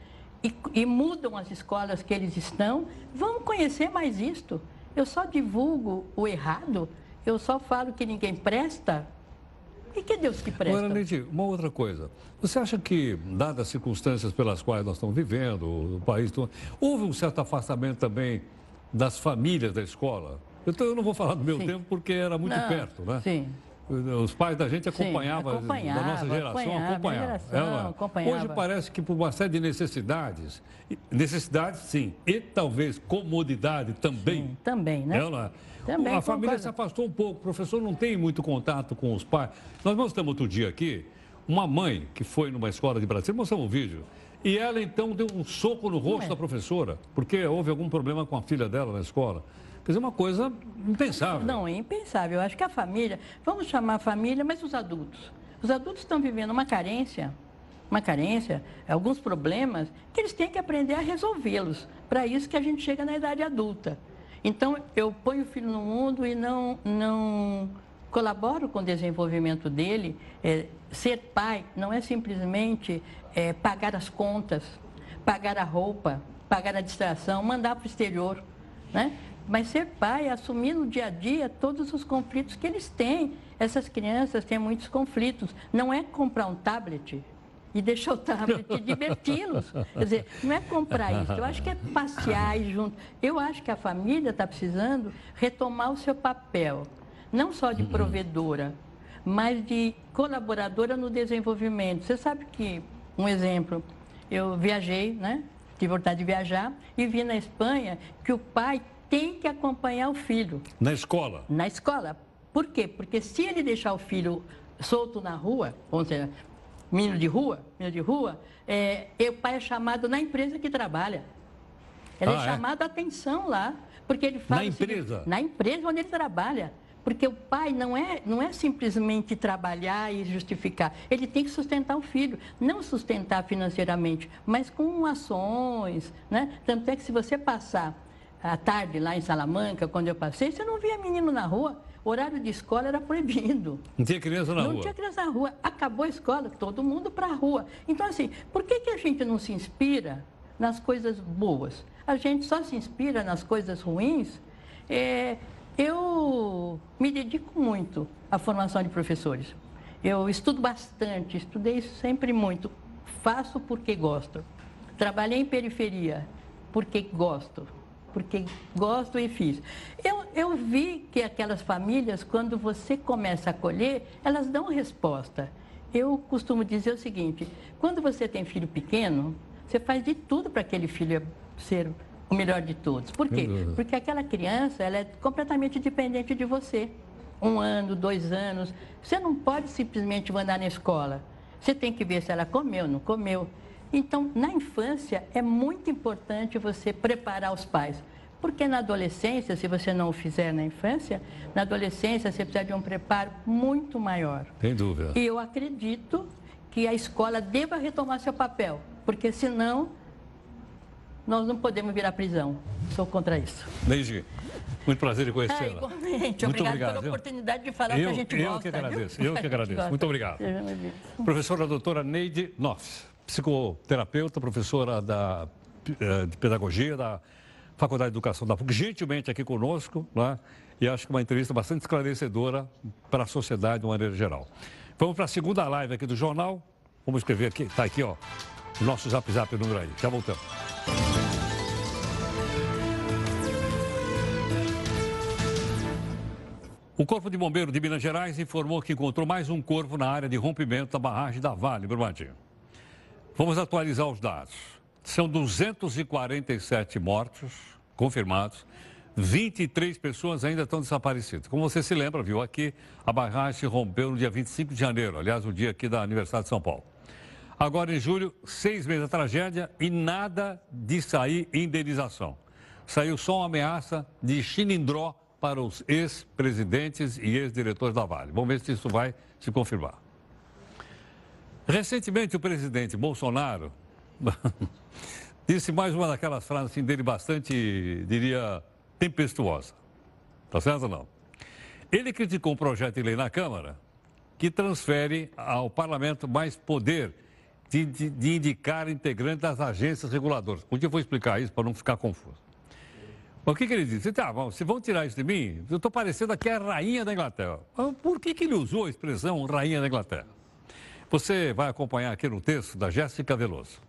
[SPEAKER 5] e, e mudam as escolas que eles estão. Vamos conhecer mais isto. Eu só divulgo o errado, eu só falo que ninguém presta. E que Deus que presta?
[SPEAKER 1] Agora, Neide, uma outra coisa. Você acha que, dadas as circunstâncias pelas quais nós estamos vivendo, o país, houve um certo afastamento também das famílias da escola? Então, eu não vou falar do meu
[SPEAKER 5] Sim.
[SPEAKER 1] tempo porque era muito
[SPEAKER 5] Não,
[SPEAKER 1] perto, né?
[SPEAKER 5] Sim.
[SPEAKER 1] Os pais da gente
[SPEAKER 5] Sim,
[SPEAKER 1] acompanhavam,
[SPEAKER 5] acompanhava,
[SPEAKER 1] da nossa geração,
[SPEAKER 5] acompanhava,
[SPEAKER 1] acompanhavam. é?
[SPEAKER 5] acompanhava.
[SPEAKER 1] Hoje parece que por uma série de necessidades, necessidades sim, e talvez comodidade também.
[SPEAKER 5] Sim, também, né?
[SPEAKER 1] É?
[SPEAKER 5] Também
[SPEAKER 1] a família
[SPEAKER 5] concordo.
[SPEAKER 1] se afastou um pouco, o professor não tem muito contato com os pais. Nós mostramos outro dia aqui uma mãe que foi numa escola de Brasília, mostramos um vídeo, e ela então deu um soco no rosto
[SPEAKER 5] é.
[SPEAKER 1] da professora, porque houve algum problema com a filha dela na escola. Quer dizer, uma coisa impensável.
[SPEAKER 5] Não, é impensável. Eu acho que a família, vamos chamar a família, mas os adultos. Os adultos estão vivendo uma carência uma carência, alguns problemas, que eles têm que aprender a resolvê-los. Para isso que a gente chega na idade adulta. Então, eu ponho o filho no mundo e não, não colaboro com o desenvolvimento dele. É, ser pai não é simplesmente é, pagar as contas, pagar a roupa, pagar a distração, mandar para o exterior. Né? Mas ser pai é assumir no dia a dia todos os conflitos que eles têm. Essas crianças têm muitos conflitos. Não é comprar um tablet e deixar o tablet e diverti-los. Quer dizer, não é comprar isso. Eu acho que é passear e junto. Eu acho que a família está precisando retomar o seu papel, não só de uhum. provedora, mas de colaboradora no desenvolvimento. Você sabe que, um exemplo, eu viajei, né? Tive vontade de viajar e vi na Espanha que o pai tem que acompanhar o filho.
[SPEAKER 1] Na escola?
[SPEAKER 5] Na escola. Por quê? Porque se ele deixar o filho solto na rua, ou seja, menino de rua, menino de rua, é, o pai é chamado na empresa que trabalha. Ele é ah, é chamado a atenção lá, porque ele faz...
[SPEAKER 1] Na empresa?
[SPEAKER 5] na empresa onde ele trabalha. Porque o pai não é, não é simplesmente trabalhar e justificar. Ele tem que sustentar o filho. Não sustentar financeiramente, mas com ações. Né? Tanto é que se você passar à tarde lá em Salamanca, quando eu passei, você não via menino na rua. Horário de escola era proibido.
[SPEAKER 1] Não tinha criança na
[SPEAKER 5] não
[SPEAKER 1] rua?
[SPEAKER 5] Não tinha criança na rua. Acabou a escola, todo mundo para a rua. Então, assim, por que, que a gente não se inspira nas coisas boas? A gente só se inspira nas coisas ruins. É, eu me dedico muito à formação de professores. Eu estudo bastante, estudei sempre muito. Faço porque gosto. Trabalhei em periferia porque gosto porque gosto e fiz. Eu, eu vi que aquelas famílias, quando você começa a colher, elas dão resposta. Eu costumo dizer o seguinte: quando você tem filho pequeno, você faz de tudo para aquele filho ser o melhor de todos. Por quê? Porque aquela criança ela é completamente dependente de você. Um ano, dois anos. Você não pode simplesmente mandar na escola. Você tem que ver se ela comeu, não comeu. Então, na infância, é muito importante você preparar os pais. Porque na adolescência, se você não o fizer na infância, na adolescência você precisa de um preparo muito maior.
[SPEAKER 1] Sem dúvida.
[SPEAKER 5] E eu acredito que a escola deva retomar seu papel, porque senão nós não podemos virar prisão. Sou contra isso.
[SPEAKER 1] Neide, muito prazer em conhecê-la. Ah,
[SPEAKER 5] igualmente. Muito obrigado, obrigado pela oportunidade de falar eu, que a gente
[SPEAKER 1] eu
[SPEAKER 5] gosta.
[SPEAKER 1] Que agradeço, eu que agradeço. Muito obrigado. Professora doutora Neide Noffs psicoterapeuta, professora da, eh, de pedagogia da Faculdade de Educação da PUC, gentilmente aqui conosco, né? e acho que uma entrevista bastante esclarecedora para a sociedade de uma maneira geral. Vamos para a segunda live aqui do jornal. Vamos escrever aqui, está aqui, ó, o nosso zap zap número aí. Já voltamos. O Corpo de Bombeiro de Minas Gerais informou que encontrou mais um corpo na área de rompimento da barragem da Vale, Brumadinho. Vamos atualizar os dados. São 247 mortos confirmados, 23 pessoas ainda estão desaparecidas. Como você se lembra, viu, aqui a barragem se rompeu no dia 25 de janeiro, aliás, o dia aqui da aniversário de São Paulo. Agora, em julho, seis meses da tragédia e nada de sair indenização. Saiu só uma ameaça de chinindró para os ex-presidentes e ex-diretores da Vale. Vamos ver se isso vai se confirmar. Recentemente, o presidente Bolsonaro disse mais uma daquelas frases assim, dele bastante, diria, tempestuosa. Tá certo ou não? Ele criticou um projeto de lei na Câmara que transfere ao parlamento mais poder de, de, de indicar integrantes das agências reguladoras. Um dia eu vou explicar isso para não ficar confuso. Mas o que, que ele disse? Tá, bom, se vão tirar isso de mim, eu estou parecendo aqui a rainha da Inglaterra. Por que, que ele usou a expressão rainha da Inglaterra? Você vai acompanhar aqui no texto da Jéssica Veloso.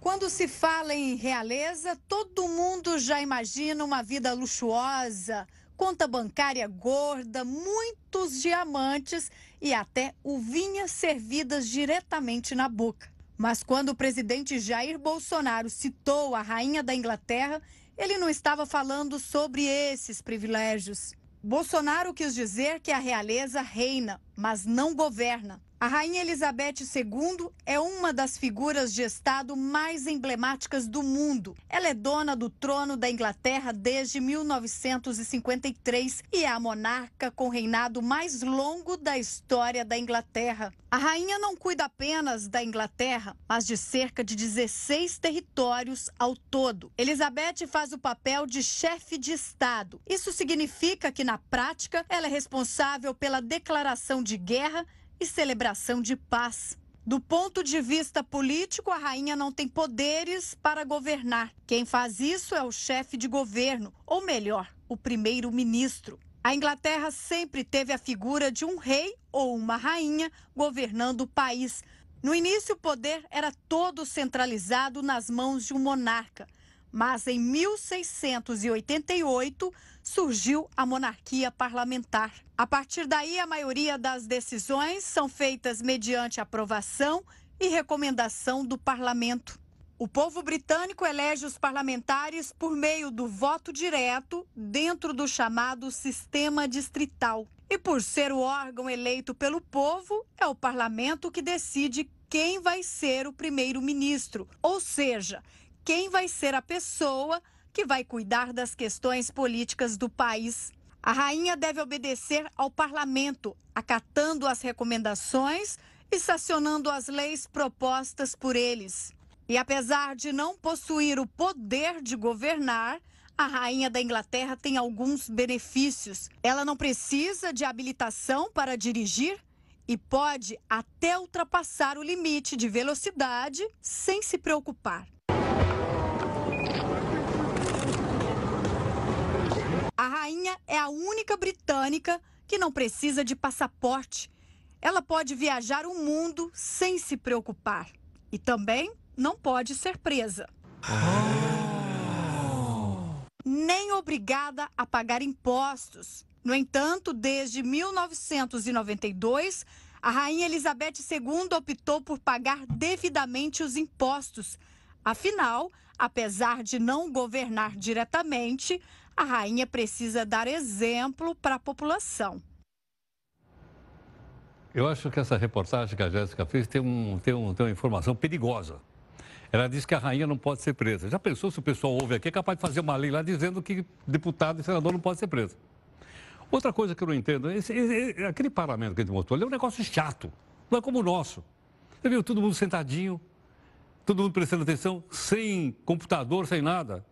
[SPEAKER 6] Quando se fala em realeza, todo mundo já imagina uma vida luxuosa, conta bancária gorda, muitos diamantes e até uvinhas servidas diretamente na boca. Mas quando o presidente Jair Bolsonaro citou a rainha da Inglaterra, ele não estava falando sobre esses privilégios. Bolsonaro quis dizer que a realeza reina, mas não governa. A Rainha Elizabeth II é uma das figuras de Estado mais emblemáticas do mundo. Ela é dona do trono da Inglaterra desde 1953 e é a monarca com reinado mais longo da história da Inglaterra. A rainha não cuida apenas da Inglaterra, mas de cerca de 16 territórios ao todo. Elizabeth faz o papel de chefe de Estado. Isso significa que, na prática, ela é responsável pela declaração de guerra e celebração de paz. Do ponto de vista político, a rainha não tem poderes para governar. Quem faz isso é o chefe de governo, ou melhor, o primeiro-ministro. A Inglaterra sempre teve a figura de um rei ou uma rainha governando o país. No início, o poder era todo centralizado nas mãos de um monarca. Mas em 1688 surgiu a monarquia parlamentar. A partir daí, a maioria das decisões são feitas mediante aprovação e recomendação do parlamento. O povo britânico elege os parlamentares por meio do voto direto dentro do chamado sistema distrital. E por ser o órgão eleito pelo povo, é o parlamento que decide quem vai ser o primeiro-ministro, ou seja, quem vai ser a pessoa que vai cuidar das questões políticas do país. A rainha deve obedecer ao parlamento, acatando as recomendações e sancionando as leis propostas por eles. E apesar de não possuir o poder de governar, a rainha da Inglaterra tem alguns benefícios. Ela não precisa de habilitação para dirigir e pode até ultrapassar o limite de velocidade sem se preocupar. A rainha é a única britânica que não precisa de passaporte. Ela pode viajar o mundo sem se preocupar. E também não pode ser presa. Oh. Nem obrigada a pagar impostos. No entanto, desde 1992, a Rainha Elizabeth II optou por pagar devidamente os impostos. Afinal, apesar de não governar diretamente, a rainha precisa dar exemplo para a população.
[SPEAKER 1] Eu acho que essa reportagem que a Jéssica fez tem, um, tem, um, tem uma informação perigosa. Ela disse que a rainha não pode ser presa. Já pensou se o pessoal ouve aqui, é capaz de fazer uma lei lá dizendo que deputado e senador não pode ser preso. Outra coisa que eu não entendo, esse, esse, aquele parlamento que a gente mostrou ali é um negócio chato. Não é como o nosso. Você viu todo mundo sentadinho, todo mundo prestando atenção, sem computador, sem nada.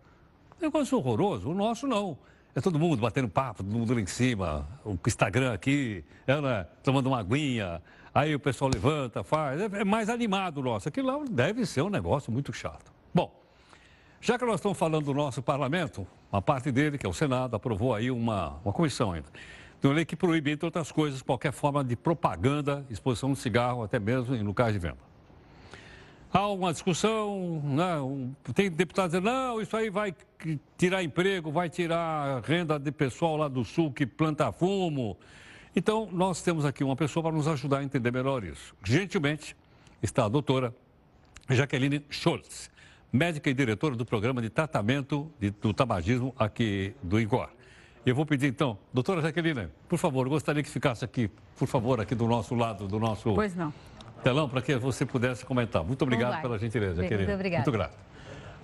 [SPEAKER 1] Negócio horroroso. O nosso não. É todo mundo batendo papo, todo mundo lá em cima, o Instagram aqui, ela tomando uma aguinha, aí o pessoal levanta, faz. É, é mais animado o nosso. Aquilo lá deve ser um negócio muito chato. Bom, já que nós estamos falando do nosso parlamento, uma parte dele, que é o Senado, aprovou aí uma, uma comissão ainda. Tem uma lei que proíbe, entre outras coisas, qualquer forma de propaganda, exposição de cigarro, até mesmo em locais de venda há uma discussão, né? tem deputados dizendo, não, isso aí vai tirar emprego, vai tirar renda de pessoal lá do sul que planta fumo. Então, nós temos aqui uma pessoa para nos ajudar a entender melhor isso. Gentilmente, está a doutora Jaqueline Scholz, médica e diretora do programa de tratamento de, do tabagismo aqui do INCOR. Eu vou pedir então, doutora Jaqueline, por favor, gostaria que ficasse aqui, por favor, aqui do nosso lado, do nosso.
[SPEAKER 7] Pois não
[SPEAKER 1] telão para que você pudesse comentar. Muito obrigado pela gentileza, querida. Muito
[SPEAKER 7] obrigado.
[SPEAKER 1] Muito grato.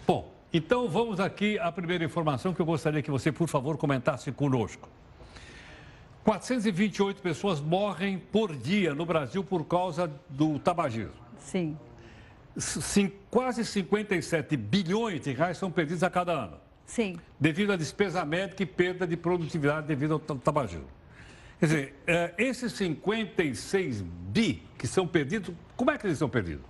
[SPEAKER 1] Bom, então vamos aqui à primeira informação que eu gostaria que você, por favor, comentasse conosco. 428 pessoas morrem por dia no Brasil por causa do tabagismo.
[SPEAKER 7] Sim.
[SPEAKER 1] Sim, quase 57 bilhões de reais são perdidos a cada ano.
[SPEAKER 7] Sim.
[SPEAKER 1] Devido à despesa médica e perda de produtividade devido ao tabagismo. Quer dizer, é, esses 56 bi que são perdidos, como é que eles são perdidos?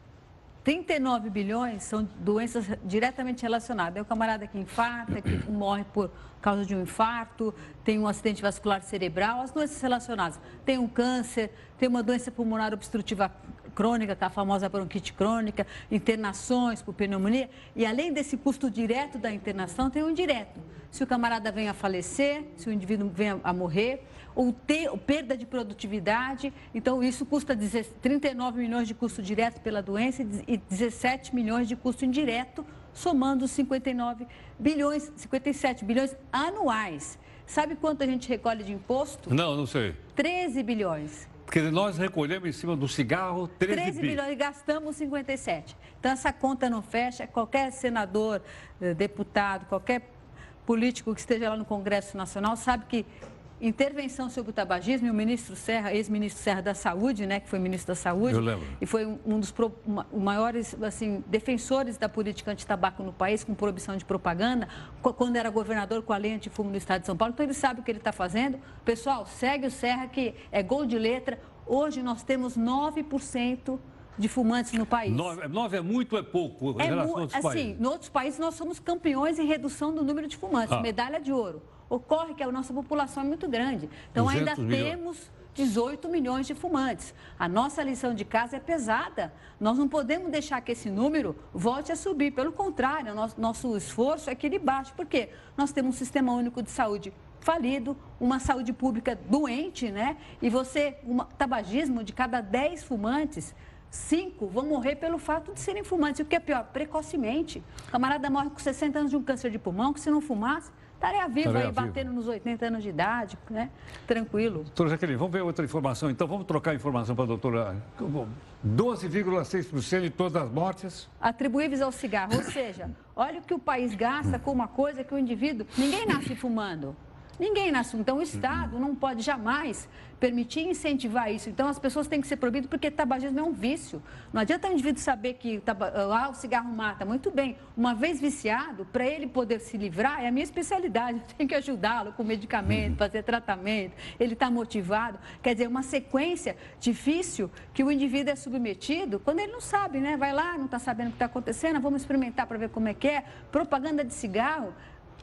[SPEAKER 7] 39 bilhões são doenças diretamente relacionadas. É o camarada que infarta, que morre por causa de um infarto, tem um acidente vascular cerebral, as doenças relacionadas. Tem um câncer, tem uma doença pulmonar obstrutiva crônica, que é a famosa bronquite crônica, internações por pneumonia. E além desse custo direto da internação, tem um indireto. Se o camarada vem a falecer, se o indivíduo vem a morrer, ou ter perda de produtividade. Então, isso custa 39 milhões de custo direto pela doença e 17 milhões de custo indireto, somando 59 bilhões, 57 bilhões anuais. Sabe quanto a gente recolhe de imposto?
[SPEAKER 1] Não, não sei.
[SPEAKER 7] 13 bilhões.
[SPEAKER 1] Porque nós recolhemos em cima do cigarro 13,
[SPEAKER 7] 13 bilhões e gastamos 57. Então, essa conta não fecha. Qualquer senador, eh, deputado, qualquer político que esteja lá no Congresso Nacional sabe que intervenção sobre o tabagismo, e o ministro Serra, ex-ministro Serra da Saúde, né, que foi ministro da Saúde,
[SPEAKER 1] Eu lembro.
[SPEAKER 7] e foi um, um dos pro, uma, maiores assim, defensores da política anti-tabaco no país, com proibição de propaganda, quando era governador com a lei antifumo no estado de São Paulo. Então, ele sabe o que ele está fazendo. Pessoal, segue o Serra, que é gol de letra. Hoje, nós temos 9% de fumantes no país.
[SPEAKER 1] Nove, nove é muito ou é pouco em
[SPEAKER 7] é
[SPEAKER 1] relação a outros
[SPEAKER 7] assim,
[SPEAKER 1] países?
[SPEAKER 7] Em outros países, nós somos campeões em redução do número de fumantes,
[SPEAKER 1] Ah.
[SPEAKER 7] medalha de ouro. Ocorre que a nossa população é muito grande. Então, ainda
[SPEAKER 1] 200 milhões.
[SPEAKER 7] temos 18 milhões de fumantes. A nossa lição de casa é pesada. Nós não podemos deixar que esse número volte a subir. Pelo contrário, nosso, nosso esforço é que ele baixe. Por quê? Nós temos um sistema único de saúde falido, uma saúde pública doente, né? E você, um tabagismo de cada 10 fumantes, cinco vão morrer pelo fato de serem fumantes. E o que é pior, precocemente. O camarada morre com 60 anos de um câncer de pulmão, que se não fumasse, estaria vivo
[SPEAKER 1] Estaria
[SPEAKER 7] aí, batendo nos 80 anos de idade, né? Tranquilo.
[SPEAKER 1] Doutora Jaqueline, vamos ver outra informação. Então, vamos trocar a informação para a doutora. 12,6% de todas as mortes.
[SPEAKER 7] atribuíveis ao cigarro. Ou seja, olha o que o país gasta com uma coisa que o indivíduo. Ninguém nasce fumando. Ninguém nasce. Então, o Estado não pode jamais permitir incentivar isso. Então, as pessoas têm que ser proibidas porque tabagismo é um vício. Não adianta o indivíduo saber que ah, o cigarro mata. Muito bem. Uma vez viciado, para ele poder se livrar, é a minha especialidade. Eu tenho que ajudá-lo com medicamento, fazer tratamento. Ele está motivado. Quer dizer, uma sequência difícil que o indivíduo é submetido quando ele não sabe, né? Vai lá, não está sabendo o que está acontecendo, vamos experimentar para ver como é que é. Propaganda de cigarro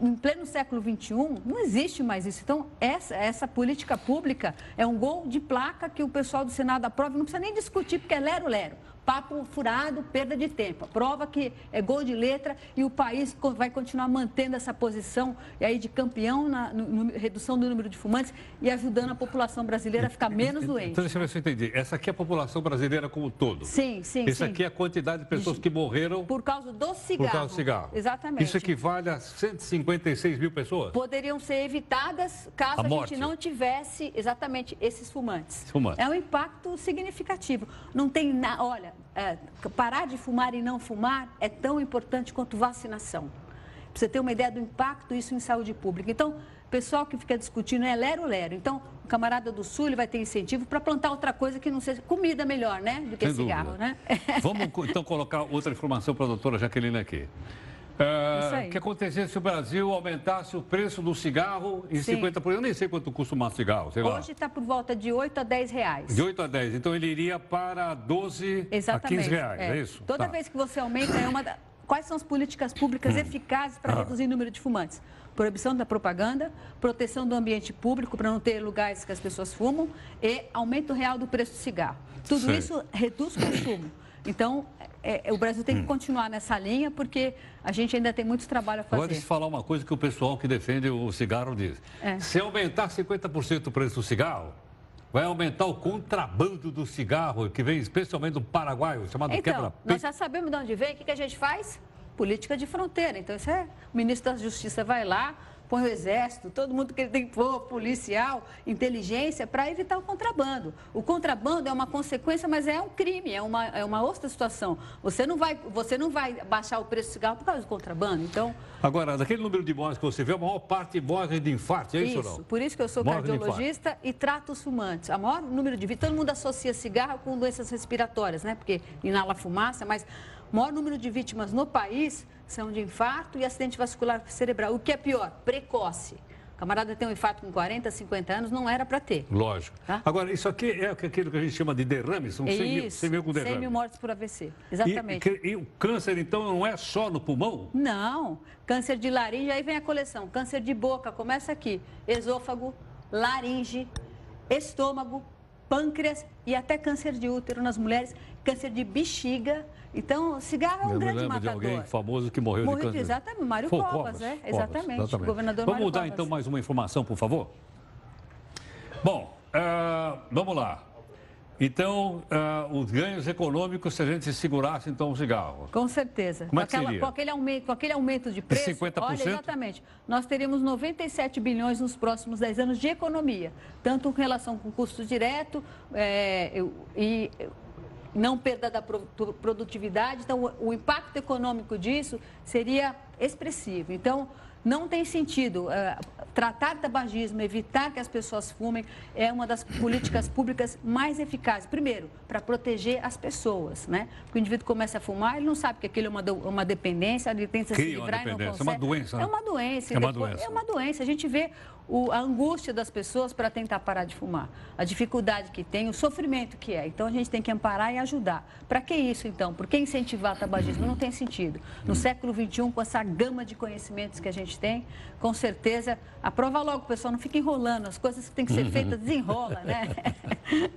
[SPEAKER 7] em pleno século XXI, não existe mais isso. Então, essa, essa política pública é um gol de placa que o pessoal do Senado aprova, não precisa nem discutir, porque é lero-lero. Papo furado, perda de tempo. Prova que é gol de letra e o país vai continuar mantendo essa posição e aí de campeão na no- no- redução do número de fumantes e ajudando a população brasileira a ficar menos doente.
[SPEAKER 1] Então, deixa eu ver se eu entendi. Essa aqui é a população brasileira como um todo.
[SPEAKER 7] Sim, sim,
[SPEAKER 1] Esse
[SPEAKER 7] sim.
[SPEAKER 1] aqui é a quantidade de pessoas que morreram
[SPEAKER 7] Por causa do cigarro.
[SPEAKER 1] por causa do cigarro.
[SPEAKER 7] Exatamente.
[SPEAKER 1] Isso equivale a 156 mil pessoas?
[SPEAKER 7] poderiam ser evitadas caso
[SPEAKER 1] A
[SPEAKER 7] a, gente não tivesse exatamente esses fumantes.
[SPEAKER 1] Fumantes.
[SPEAKER 7] É um impacto significativo. Não tem na, olha, é, parar de fumar e não fumar é tão importante quanto vacinação. Pra você ter uma ideia do impacto isso em saúde pública. Então, o pessoal que fica discutindo é lero-lero. Então, o camarada do Sul ele vai ter incentivo para plantar outra coisa que não seja comida melhor, né? Do que
[SPEAKER 1] Sem
[SPEAKER 7] cigarro,
[SPEAKER 1] dúvida.
[SPEAKER 7] né?
[SPEAKER 1] Vamos então colocar outra informação para a doutora Jaqueline aqui. O que aconteceria se o Brasil aumentasse o preço do cigarro em
[SPEAKER 7] Sim.
[SPEAKER 1] 50%? Eu nem sei quanto custa um cigarro, sei lá.
[SPEAKER 7] Hoje está por volta de 8 a 10 reais.
[SPEAKER 1] De 8 a 10. Então ele iria para 12
[SPEAKER 7] Exatamente.
[SPEAKER 1] a 15 reais, é, isso?
[SPEAKER 7] Toda
[SPEAKER 1] Tá.
[SPEAKER 7] vez que você aumenta, é uma quais são as políticas públicas eficazes para
[SPEAKER 1] Ah.
[SPEAKER 7] reduzir o número de fumantes? Proibição da propaganda, proteção do ambiente público para não ter lugares que as pessoas fumam e aumento real do preço do cigarro. Tudo
[SPEAKER 1] Sei.
[SPEAKER 7] isso reduz o consumo. Então, é- é- o Brasil tem que continuar nessa linha porque a gente ainda tem muito trabalho a
[SPEAKER 1] Agora,
[SPEAKER 7] fazer.
[SPEAKER 1] deixa eu falar uma coisa que o pessoal que defende o cigarro diz.
[SPEAKER 7] É.
[SPEAKER 1] Se aumentar 50% o preço do cigarro, vai aumentar o contrabando do cigarro, que vem especialmente do Paraguai, o chamado
[SPEAKER 7] Então,
[SPEAKER 1] quebra-peito.
[SPEAKER 7] nós já sabemos de onde vem, o que, que a gente faz? Política de fronteira. Então, isso é. O ministro da Justiça vai lá, põe o exército, todo mundo que ele tem que pôr, policial, inteligência, para evitar o contrabando. O contrabando é uma consequência, mas é um crime, é uma, é uma outra situação. Você não, vai, você não vai baixar o preço do cigarro por causa do contrabando. Então,
[SPEAKER 1] Agora, daquele número de mortes que você vê, a maior parte morre de infarto, é isso, ou não?
[SPEAKER 7] por isso que eu sou
[SPEAKER 1] Morre
[SPEAKER 7] cardiologista e trato os fumantes. A maior número de todo mundo associa cigarro com doenças respiratórias, né? Porque inala fumaça, mas o maior número de vítimas no país são de infarto e acidente vascular cerebral. O que é pior? Precoce. O camarada tem um infarto com 40, 50 anos, não era para ter.
[SPEAKER 1] Lógico.
[SPEAKER 7] Tá?
[SPEAKER 1] Agora, isso aqui é aquilo que a gente chama de derrame, são
[SPEAKER 7] É
[SPEAKER 1] 100 mil,
[SPEAKER 7] isso,
[SPEAKER 1] 100 mil com
[SPEAKER 7] 100
[SPEAKER 1] derrame.
[SPEAKER 7] mil mortes por AVC.
[SPEAKER 1] E,
[SPEAKER 7] Exatamente.
[SPEAKER 1] que- e o câncer, então, não é só no pulmão?
[SPEAKER 7] Não, câncer de laringe, aí vem a coleção. Câncer de boca, começa aqui. Esôfago, laringe, estômago, pâncreas e até câncer de útero nas mulheres, câncer de bexiga. Então, cigarro é um
[SPEAKER 1] Eu
[SPEAKER 7] grande
[SPEAKER 1] lembro de
[SPEAKER 7] matador.
[SPEAKER 1] alguém famoso que morreu,
[SPEAKER 7] Morreu
[SPEAKER 1] de câncer.
[SPEAKER 7] exatamente, Mário
[SPEAKER 1] Foi o
[SPEAKER 7] Covas, é, exatamente, governador
[SPEAKER 1] Vamos
[SPEAKER 7] Mário
[SPEAKER 1] mudar,
[SPEAKER 7] Covas.
[SPEAKER 1] então, mais uma informação, por favor? Bom, ah, vamos lá. Então, uh, os ganhos econômicos se a gente segurasse então o cigarro.
[SPEAKER 7] Com certeza.
[SPEAKER 1] Como é
[SPEAKER 7] com, aquela, com, aquele aumento, com aquele aumento de preço,
[SPEAKER 1] de 50%?
[SPEAKER 7] olha, exatamente. Nós teríamos 97 bilhões nos próximos 10 anos de economia, tanto em relação com custo direto é, e não perda da produtividade. Então, o, impacto econômico disso seria expressivo. Então, não tem sentido. Uh, tratar tabagismo, evitar que as pessoas fumem, é uma das políticas públicas mais eficazes. Primeiro, para proteger as pessoas, né? Porque o indivíduo começa a fumar, ele não sabe que aquilo é uma, uma dependência, ele tenta
[SPEAKER 1] Cria
[SPEAKER 7] se livrar
[SPEAKER 1] e não consegue.
[SPEAKER 7] É uma
[SPEAKER 1] doença, né?
[SPEAKER 7] É uma doença.
[SPEAKER 1] É uma doença.
[SPEAKER 7] É uma doença. A gente vê o, a angústia das pessoas para tentar parar de fumar, a dificuldade que tem, o sofrimento que é. Então, a gente tem que amparar e ajudar. Para que isso, então? Por que incentivar o tabagismo? Não tem sentido. No século XXI, com essa gama de conhecimentos que a gente tem, com certeza, aprova logo, pessoal, não fica enrolando. As coisas que têm que ser feitas, desenrola, né?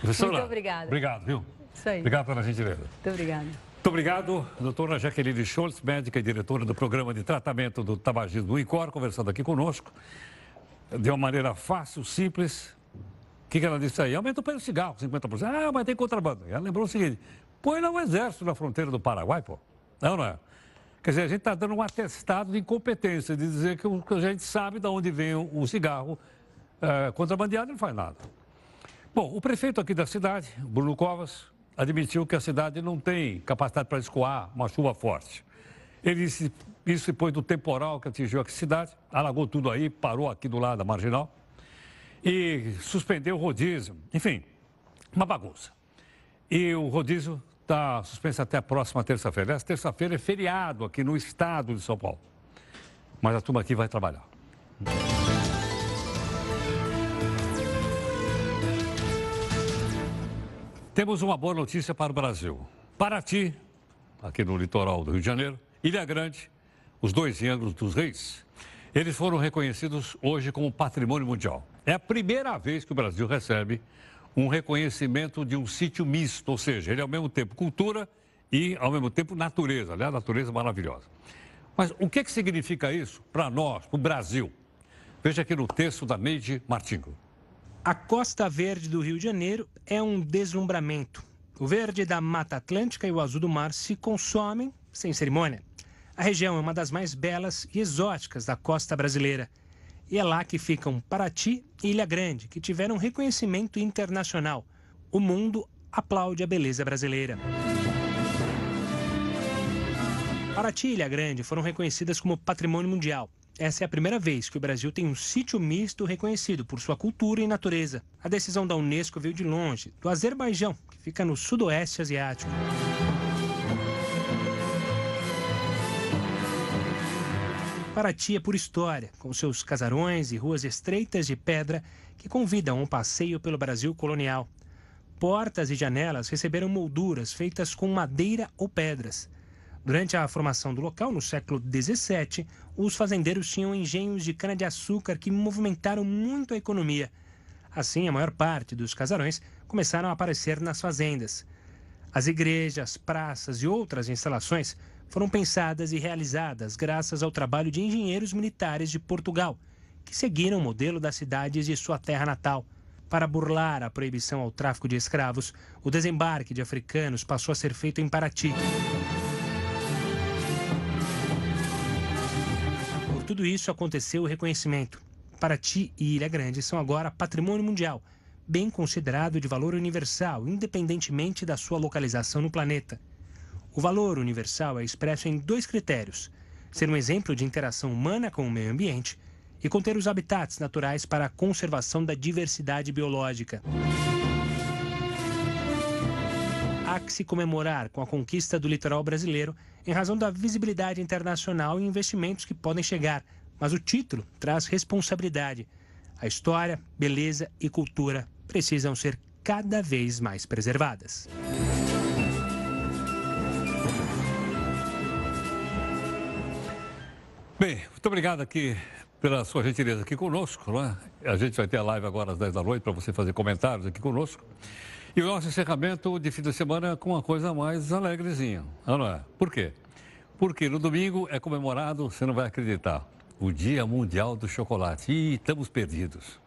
[SPEAKER 1] Professora,
[SPEAKER 7] Muito obrigada.
[SPEAKER 1] Obrigado, viu?
[SPEAKER 7] Isso aí.
[SPEAKER 1] Obrigado pela gentileza.
[SPEAKER 7] Muito obrigada.
[SPEAKER 1] Muito obrigado, doutora Jaqueline Scholz, médica e diretora do Programa de Tratamento do Tabagismo do ICOR, conversando aqui conosco de uma maneira fácil, simples. O que, que ela disse aí? Aumenta o preço do cigarro, 50%. Ah, mas tem contrabando. Ela lembrou o seguinte: põe lá o exército na fronteira do Paraguai, pô. Não, não é? Quer dizer, a gente está dando um atestado de incompetência, de dizer que, a gente sabe de onde vem o, cigarro é, contrabandeado e não faz nada. Bom, o prefeito aqui da cidade, Bruno Covas, admitiu que a cidade não tem capacidade para escoar uma chuva forte. Ele disse isso depois do temporal que atingiu a cidade, alagou tudo aí, parou aqui do lado da marginal e suspendeu o rodízio. Enfim, uma bagunça. E o rodízio está suspenso até a próxima terça-feira. Essa terça-feira é feriado aqui no estado de São Paulo. Mas a turma aqui vai trabalhar. Temos uma boa notícia para o Brasil. Paraty, aqui no litoral do Rio de Janeiro, Ilha Grande os dois Anjos dos Reis, eles foram reconhecidos hoje como patrimônio mundial. É a primeira vez que o Brasil recebe um reconhecimento de um sítio misto, ou seja, ele é ao mesmo tempo cultura e ao mesmo tempo natureza, aliás, natureza maravilhosa. Mas o que, que significa isso para nós, para o Brasil? Veja aqui no texto da Neide Martingo.
[SPEAKER 8] A Costa Verde do Rio de Janeiro é um deslumbramento. O verde da Mata Atlântica e o azul do mar se consomem sem cerimônia. A região é uma das mais belas e exóticas da costa brasileira. E é lá que ficam Paraty e Ilha Grande, que tiveram reconhecimento internacional. O mundo aplaude a beleza brasileira. Paraty e Ilha Grande foram reconhecidas como patrimônio mundial. Essa é a primeira vez que o Brasil tem um sítio misto reconhecido por sua cultura e natureza. A decisão da Unesco veio de longe, do Azerbaijão, que fica no sudoeste asiático. Paraty é por história, com seus casarões e ruas estreitas de pedra que convidam um passeio pelo Brasil colonial. Portas e janelas receberam molduras feitas com madeira ou pedras. Durante a formação do local, no século XVII, os fazendeiros tinham engenhos de cana-de-açúcar que movimentaram muito a economia. Assim, a maior parte dos casarões começaram a aparecer nas fazendas. As igrejas, praças e outras instalações foram pensadas e realizadas graças ao trabalho de engenheiros militares de Portugal, que seguiram o modelo das cidades de sua terra natal. Para burlar a proibição ao tráfico de escravos, o desembarque de africanos passou a ser feito em Paraty. Por tudo isso aconteceu o reconhecimento. Paraty e Ilha Grande são agora patrimônio mundial, bem considerado de valor universal, independentemente da sua localização no planeta. O valor universal é expresso em dois critérios: ser um exemplo de interação humana com o meio ambiente e conter os habitats naturais para a conservação da diversidade biológica. Há que se comemorar com a conquista do litoral brasileiro em razão da visibilidade internacional e investimentos que podem chegar, mas o título traz responsabilidade. A história, beleza e cultura precisam ser cada vez mais preservadas.
[SPEAKER 1] Bem, muito obrigado aqui pela sua gentileza aqui conosco. Né? A gente vai ter a live agora às 10 da noite para você fazer comentários aqui conosco. E o nosso encerramento de fim de semana com uma coisa mais alegrezinha, não é? Por quê? Porque no domingo é comemorado, você não vai acreditar, o Dia Mundial do Chocolate. E estamos perdidos.